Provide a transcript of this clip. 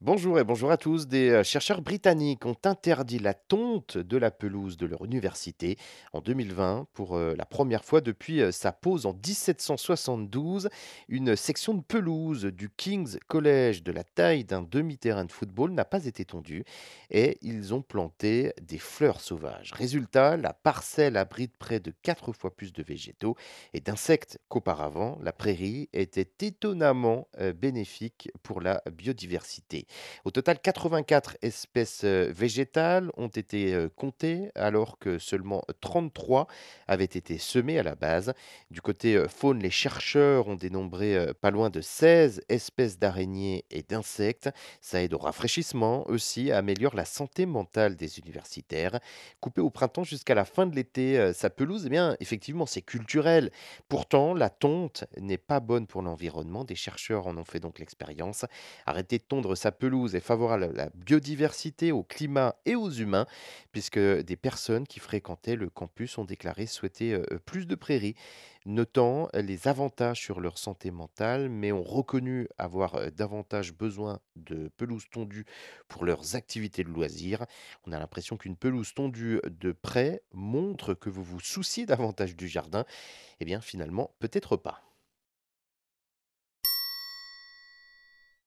Bonjour et bonjour à tous. Des euh, chercheurs britanniques ont interdit la tonte de la pelouse de leur université en 2020 pour euh, la première fois depuis euh, sa pose en 1772. Une section de pelouse du King's College de la taille d'un demi-terrain de football n'a pas été tondue et ils ont planté des fleurs sauvages. Résultat, la parcelle abrite près de quatre fois plus de végétaux et d'insectes qu'auparavant. La prairie était étonnamment bénéfique pour la biodiversité. Au total, 84 espèces végétales ont été comptées, alors que seulement 33 avaient été semées à la base. Du côté faune, les chercheurs ont dénombré pas loin de 16 espèces d'araignées et d'insectes. Ça aide au rafraîchissement aussi, améliore la santé mentale des universitaires. Coupée au printemps jusqu'à la fin de l'été, sa pelouse, eh bien, effectivement, c'est culturel. Pourtant, la tonte n'est pas bonne pour l'environnement. Des chercheurs en ont fait donc l'expérience. Arrêter de tondre sa pelouse est favorable à la biodiversité, au climat et aux humains, puisque des personnes qui fréquentaient le campus ont déclaré souhaiter euh, plus de prairies, notant les avantages sur leur santé mentale, mais ont reconnu avoir euh, davantage besoin de pelouse tondue pour leurs activités de loisirs. On a l'impression qu'une pelouse tondue de près montre que vous vous souciez davantage du jardin. Eh bien, finalement, peut-être pas.